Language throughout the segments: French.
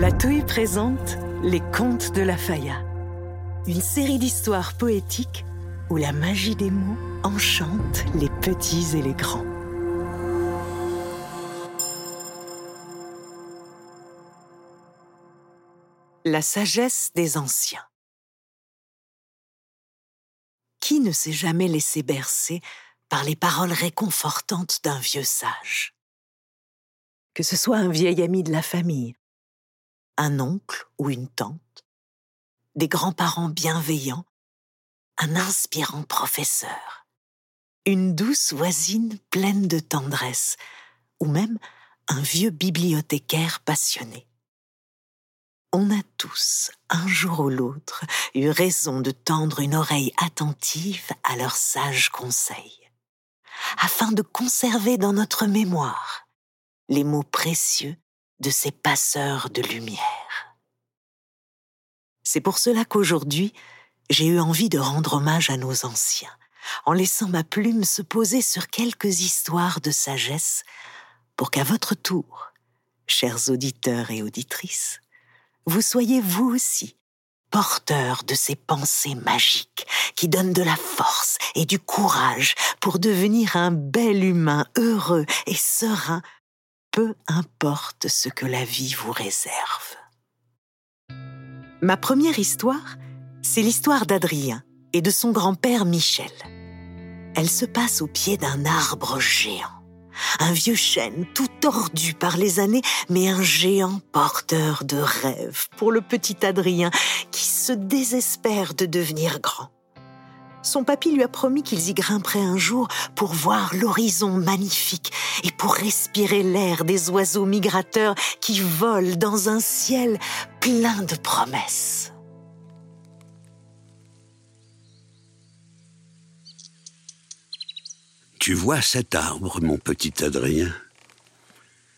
La Touille présente Les Contes de la Faya, une série d'histoires poétiques où la magie des mots enchante les petits et les grands. La sagesse des anciens. Qui ne s'est jamais laissé bercer par les paroles réconfortantes d'un vieux sage? Que ce soit un vieil ami de la famille, un oncle ou une tante, des grands-parents bienveillants, un inspirant professeur, une douce voisine pleine de tendresse, ou même un vieux bibliothécaire passionné. On a tous, un jour ou l'autre, eu raison de tendre une oreille attentive à leurs sages conseils, afin de conserver dans notre mémoire les mots précieux de ces passeurs de lumière. C'est pour cela qu'aujourd'hui, j'ai eu envie de rendre hommage à nos anciens, en laissant ma plume se poser sur quelques histoires de sagesse, pour qu'à votre tour, chers auditeurs et auditrices, vous soyez vous aussi porteurs de ces pensées magiques qui donnent de la force et du courage pour devenir un bel humain heureux et serein peu importe ce que la vie vous réserve. Ma première histoire, c'est l'histoire d'Adrien et de son grand-père Michel. Elle se passe au pied d'un arbre géant. Un vieux chêne tout tordu par les années, mais un géant porteur de rêves pour le petit Adrien qui se désespère de devenir grand. Son papy lui a promis qu'ils y grimperaient un jour pour voir l'horizon magnifique et pour respirer l'air des oiseaux migrateurs qui volent dans un ciel plein de promesses. Tu vois cet arbre, mon petit Adrien?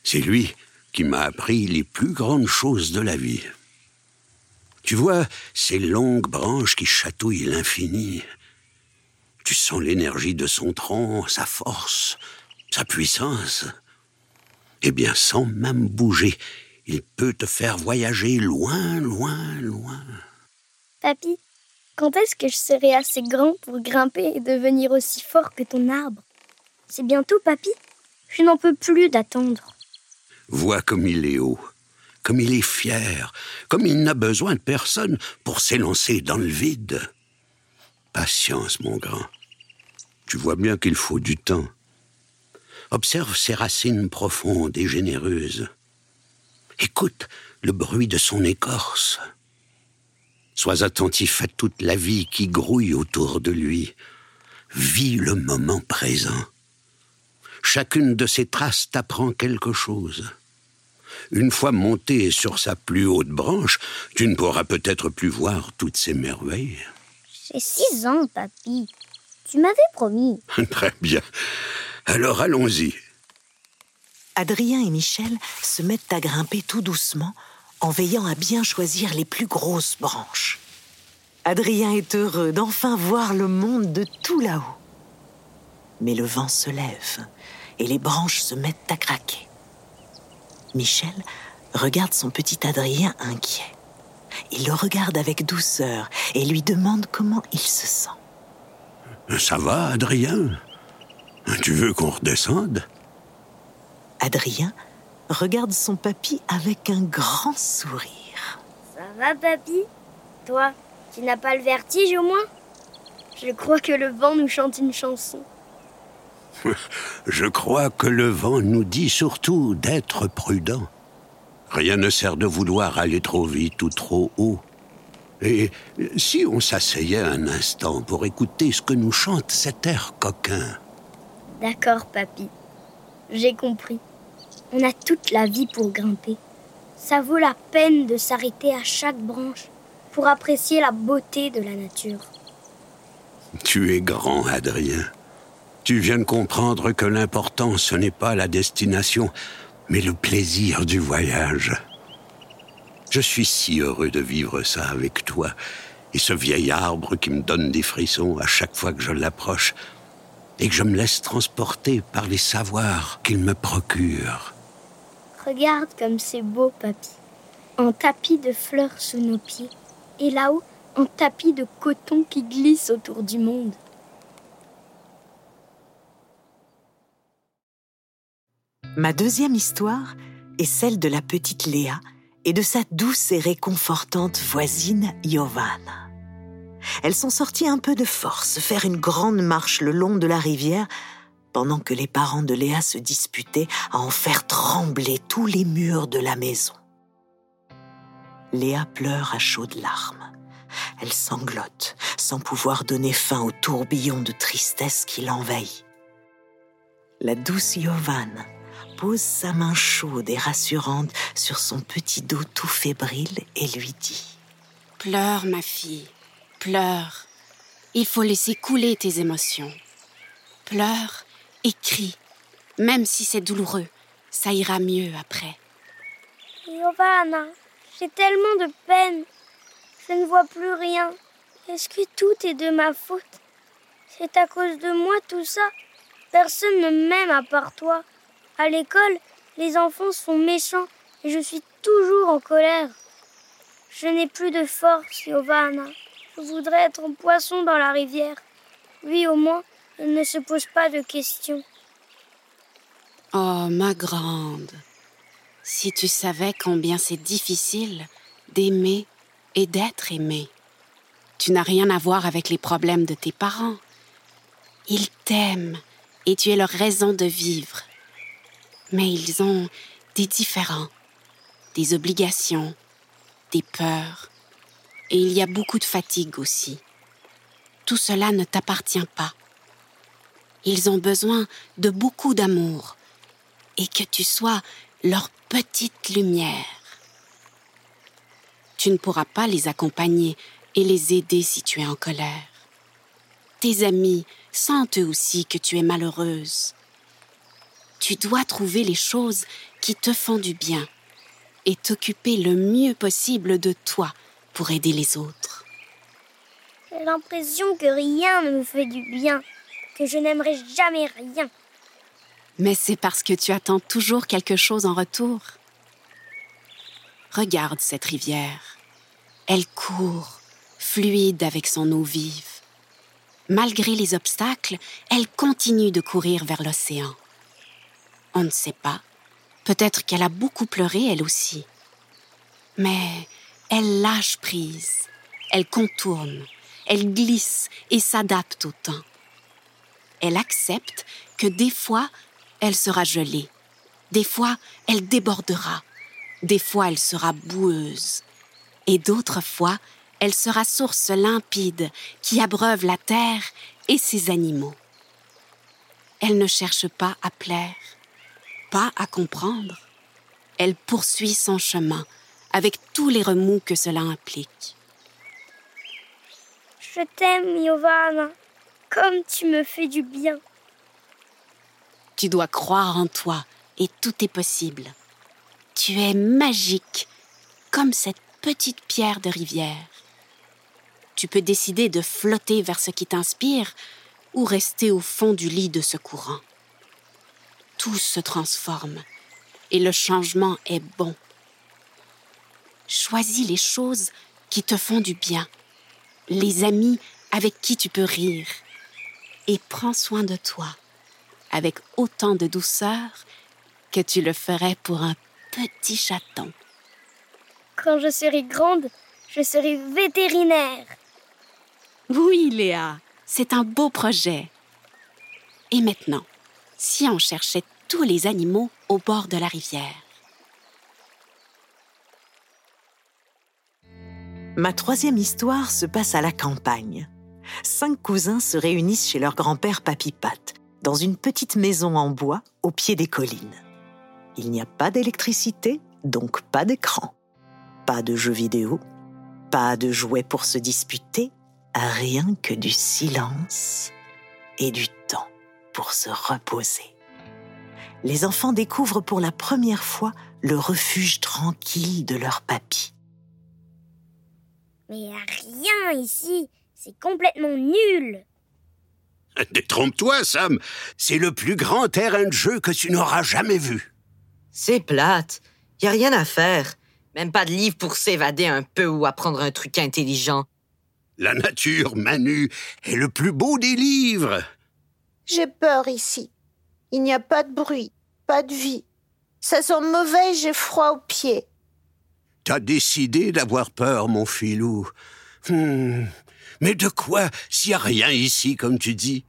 C'est lui qui m'a appris les plus grandes choses de la vie. Tu vois ces longues branches qui chatouillent l'infini tu sens l'énergie de son tronc, sa force, sa puissance. Eh bien, sans même bouger, il peut te faire voyager loin, loin, loin. Papy, quand est-ce que je serai assez grand pour grimper et devenir aussi fort que ton arbre? C'est bientôt, papy Je n'en peux plus d'attendre. Vois comme il est haut, comme il est fier, comme il n'a besoin de personne pour s'élancer dans le vide. Patience, mon grand. Tu vois bien qu'il faut du temps. Observe ses racines profondes et généreuses. Écoute le bruit de son écorce. Sois attentif à toute la vie qui grouille autour de lui. Vis le moment présent. Chacune de ces traces t'apprend quelque chose. Une fois monté sur sa plus haute branche, tu ne pourras peut-être plus voir toutes ces merveilles. J'ai six ans, papy. Tu m'avais promis. Très bien. Alors allons-y. Adrien et Michel se mettent à grimper tout doucement en veillant à bien choisir les plus grosses branches. Adrien est heureux d'enfin voir le monde de tout là-haut. Mais le vent se lève et les branches se mettent à craquer. Michel regarde son petit Adrien inquiet. Il le regarde avec douceur et lui demande comment il se sent. Ça va, Adrien? Tu veux qu'on redescende? Adrien regarde son papy avec un grand sourire. Ça va, papy? Toi, tu n'as pas le vertige au moins? Je crois que le vent nous chante une chanson. Je crois que le vent nous dit surtout d'être prudent. Rien ne sert de vouloir aller trop vite ou trop haut. Et si on s'asseyait un instant pour écouter ce que nous chante cet air coquin? D'accord, papy. J'ai compris. On a toute la vie pour grimper. Ça vaut la peine de s'arrêter à chaque branche pour apprécier la beauté de la nature. Tu es grand, Adrien. Tu viens de comprendre que l'important, ce n'est pas la destination, mais le plaisir du voyage. Je suis si heureux de vivre ça avec toi, et ce vieil arbre qui me donne des frissons à chaque fois que je l'approche, et que je me laisse transporter par les savoirs qu'il me procure. Regarde comme c'est beau, papy. un tapis de fleurs sous nos pieds. Et là-haut, un tapis de coton qui glisse autour du monde. Ma deuxième histoire est celle de la petite Léa et de sa douce et réconfortante voisine Giovanna. Elles sont sorties un peu de force faire une grande marche le long de la rivière pendant que les parents de Léa se disputaient à en faire trembler tous les murs de la maison. Léa pleure à chaudes larmes. Elle sanglote sans pouvoir donner fin au tourbillon de tristesse qui l'envahit. La douce Giovanna pose sa main chaude et rassurante sur son petit dos tout fébrile et lui dit ⁇ Pleure, ma fille, pleure. Il faut laisser couler tes émotions. Pleure et crie. Même si c'est douloureux, ça ira mieux après. Giovanna, j'ai tellement de peine. Je ne vois plus rien. Est-ce que tout est de ma faute? C'est à cause de moi tout ça Personne ne m'aime à part toi. À l'école, les enfants sont méchants et je suis toujours en colère. Je n'ai plus de force, Giovanna. Je voudrais être un poisson dans la rivière. Lui, au moins, ne se pose pas de questions. Oh, ma grande, si tu savais combien c'est difficile d'aimer et d'être aimé. Tu n'as rien à voir avec les problèmes de tes parents. Ils t'aiment et tu es leur raison de vivre mais ils ont des différends, des obligations, des peurs, et il y a beaucoup de fatigue aussi. Tout cela ne t'appartient pas. Ils ont besoin de beaucoup d'amour et que tu sois leur petite lumière. Tu ne pourras pas les accompagner et les aider si tu es en colère. Tes amis sentent eux aussi que tu es malheureuse tu dois trouver les choses qui te font du bien et t'occuper le mieux possible de toi pour aider les autres. J'ai l'impression que rien ne me fait du bien, que je n'aimerais jamais rien. Mais c'est parce que tu attends toujours quelque chose en retour. Regarde cette rivière. Elle court, fluide avec son eau vive. Malgré les obstacles, elle continue de courir vers l'océan. On ne sait pas. Peut-être qu'elle a beaucoup pleuré, elle aussi. Mais elle lâche prise, elle contourne, elle glisse et s'adapte au temps. Elle accepte que des fois, elle sera gelée, des fois, elle débordera, des fois, elle sera boueuse, et d'autres fois, elle sera source limpide qui abreuve la terre et ses animaux. Elle ne cherche pas à plaire, pas à comprendre. Elle poursuit son chemin avec tous les remous que cela implique. Je t'aime, Giovanna, comme tu me fais du bien. Tu dois croire en toi et tout est possible. Tu es magique, comme cette petite pierre de rivière. Tu peux décider de flotter vers ce qui t'inspire ou rester au fond du lit de ce courant tout se transforme et le changement est bon. Choisis les choses qui te font du bien, les amis avec qui tu peux rire, et prends soin de toi avec autant de douceur que tu le ferais pour un petit chaton. Quand je serai grande, je serai vétérinaire. Oui, Léa, c'est un beau projet. Et maintenant, si on cherchait tous les animaux au bord de la rivière. Ma troisième histoire se passe à la campagne. Cinq cousins se réunissent chez leur grand-père Papy-Pat, dans une petite maison en bois au pied des collines. Il n'y a pas d'électricité, donc pas d'écran. Pas de jeux vidéo, pas de jouets pour se disputer, rien que du silence et du temps pour se reposer les enfants découvrent pour la première fois le refuge tranquille de leur papy. Mais il n'y a rien ici, c'est complètement nul. Détrompe-toi, Sam, c'est le plus grand terrain de jeu que tu n'auras jamais vu. C'est plate, y a rien à faire. Même pas de livre pour s'évader un peu ou apprendre un truc intelligent. La nature, Manu, est le plus beau des livres. J'ai peur ici. Il n'y a pas de bruit, pas de vie. Ça sent mauvais j'ai froid aux pieds. T'as décidé d'avoir peur, mon filou. Hmm. Mais de quoi, s'il n'y a rien ici, comme tu dis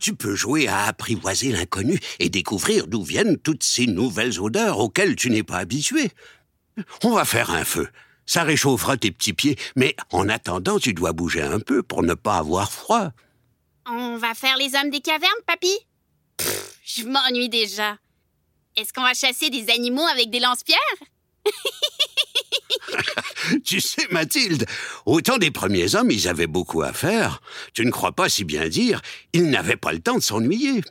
Tu peux jouer à apprivoiser l'inconnu et découvrir d'où viennent toutes ces nouvelles odeurs auxquelles tu n'es pas habitué. On va faire un feu. Ça réchauffera tes petits pieds, mais en attendant, tu dois bouger un peu pour ne pas avoir froid. On va faire les hommes des cavernes, papy? Je m'ennuie déjà. Est-ce qu'on va chasser des animaux avec des lance-pierres? Tu sais, Mathilde, au temps des premiers hommes, ils avaient beaucoup à faire. Tu ne crois pas si bien dire, ils n'avaient pas le temps de s'ennuyer.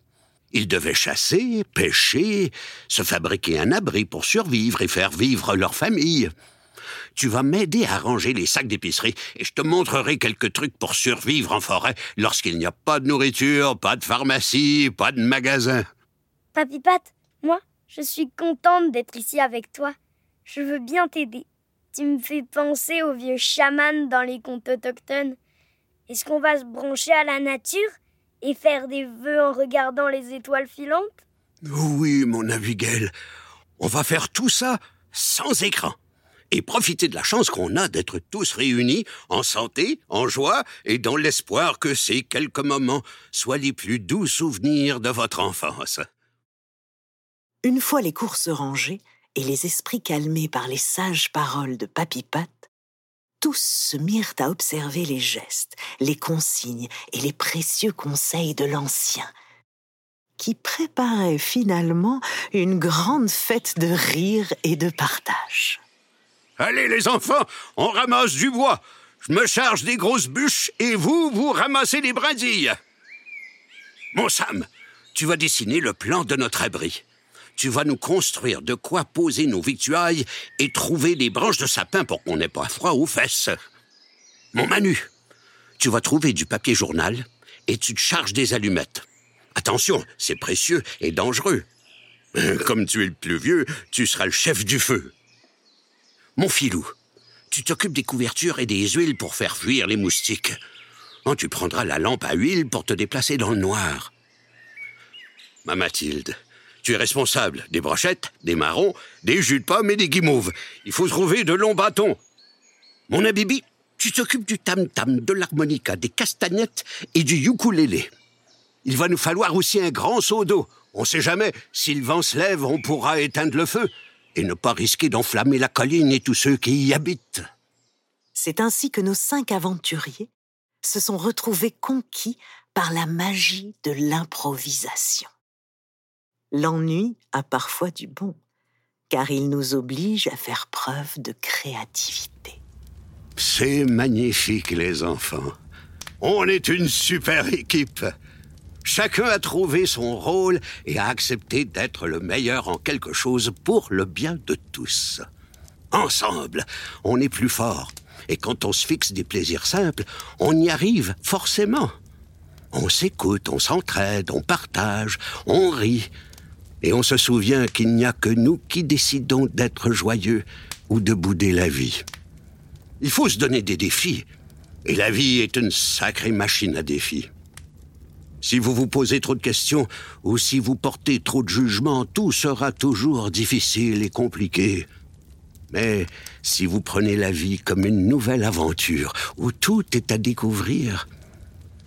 Ils devaient chasser, pêcher, se fabriquer un abri pour survivre et faire vivre leur famille tu vas m'aider à ranger les sacs d'épicerie et je te montrerai quelques trucs pour survivre en forêt lorsqu'il n'y a pas de nourriture, pas de pharmacie, pas de magasin. Papy Pat, moi, je suis contente d'être ici avec toi. Je veux bien t'aider. Tu me fais penser aux vieux chamans dans les contes autochtones. Est-ce qu'on va se brancher à la nature et faire des vœux en regardant les étoiles filantes? Oui, mon Abigail. On va faire tout ça sans écran et profiter de la chance qu'on a d'être tous réunis, en santé, en joie, et dans l'espoir que ces quelques moments soient les plus doux souvenirs de votre enfance. Une fois les courses rangées et les esprits calmés par les sages paroles de Papy Pat, tous se mirent à observer les gestes, les consignes et les précieux conseils de l'ancien, qui préparait finalement une grande fête de rire et de partage. Allez les enfants, on ramasse du bois. Je me charge des grosses bûches et vous, vous ramassez les brindilles. Mon Sam, tu vas dessiner le plan de notre abri. Tu vas nous construire de quoi poser nos victuailles et trouver des branches de sapin pour qu'on n'ait pas froid aux fesses. Mon Manu, tu vas trouver du papier journal et tu te charges des allumettes. Attention, c'est précieux et dangereux. Comme tu es le plus vieux, tu seras le chef du feu. Mon filou, tu t'occupes des couvertures et des huiles pour faire fuir les moustiques. Oh, tu prendras la lampe à huile pour te déplacer dans le noir. Ma Mathilde, tu es responsable des brochettes, des marrons, des jus de pommes et des guimauves. Il faut trouver de longs bâtons. Mon Abibi, tu t'occupes du tam-tam, de l'harmonica, des castagnettes et du ukulélé. Il va nous falloir aussi un grand seau d'eau. On sait jamais, si le vent se lève, on pourra éteindre le feu et ne pas risquer d'enflammer la colline et tous ceux qui y habitent. C'est ainsi que nos cinq aventuriers se sont retrouvés conquis par la magie de l'improvisation. L'ennui a parfois du bon, car il nous oblige à faire preuve de créativité. C'est magnifique, les enfants. On est une super équipe. Chacun a trouvé son rôle et a accepté d'être le meilleur en quelque chose pour le bien de tous. Ensemble, on est plus fort. Et quand on se fixe des plaisirs simples, on y arrive forcément. On s'écoute, on s'entraide, on partage, on rit. Et on se souvient qu'il n'y a que nous qui décidons d'être joyeux ou de bouder la vie. Il faut se donner des défis. Et la vie est une sacrée machine à défis. Si vous vous posez trop de questions ou si vous portez trop de jugements, tout sera toujours difficile et compliqué. Mais si vous prenez la vie comme une nouvelle aventure où tout est à découvrir,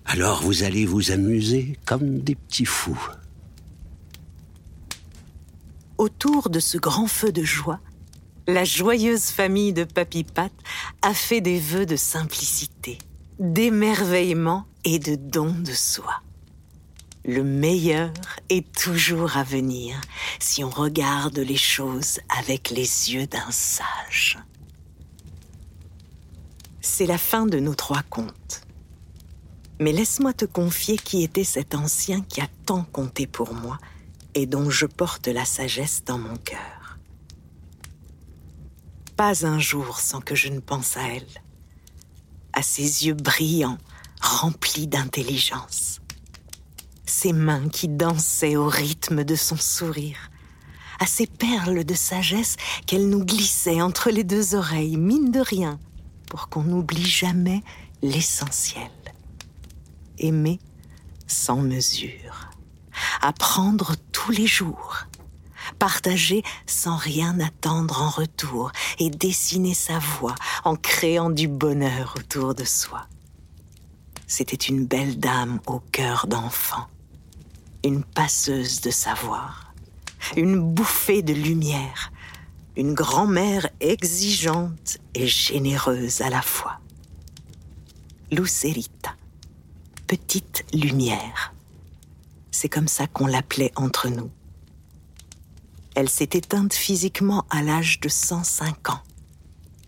alors vous allez vous amuser comme des petits fous. Autour de ce grand feu de joie, la joyeuse famille de Papy Pat a fait des vœux de simplicité, d'émerveillement et de don de soi. Le meilleur est toujours à venir si on regarde les choses avec les yeux d'un sage. C'est la fin de nos trois contes. Mais laisse-moi te confier qui était cet ancien qui a tant compté pour moi et dont je porte la sagesse dans mon cœur. Pas un jour sans que je ne pense à elle, à ses yeux brillants, remplis d'intelligence ses mains qui dansaient au rythme de son sourire, à ces perles de sagesse qu'elle nous glissait entre les deux oreilles, mine de rien, pour qu'on n'oublie jamais l'essentiel. Aimer sans mesure. Apprendre tous les jours. Partager sans rien attendre en retour et dessiner sa voix en créant du bonheur autour de soi. C'était une belle dame au cœur d'enfant, une passeuse de savoir, une bouffée de lumière, une grand-mère exigeante et généreuse à la fois. Lucerita, petite lumière. C'est comme ça qu'on l'appelait entre nous. Elle s'est éteinte physiquement à l'âge de 105 ans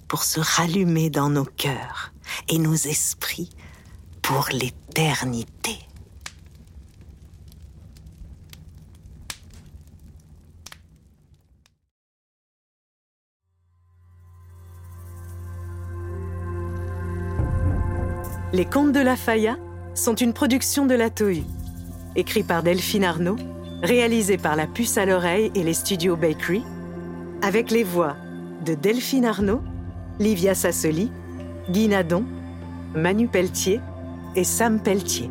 pour se rallumer dans nos cœurs et nos esprits pour l'éternité. Les Contes de la Faya sont une production de la Tohu, écrit par Delphine Arnaud, réalisé par la puce à l'oreille et les studios Bakery, avec les voix de Delphine Arnaud, Livia Sassoli, Guy Nadon, Manu Pelletier et Sam Pelletier.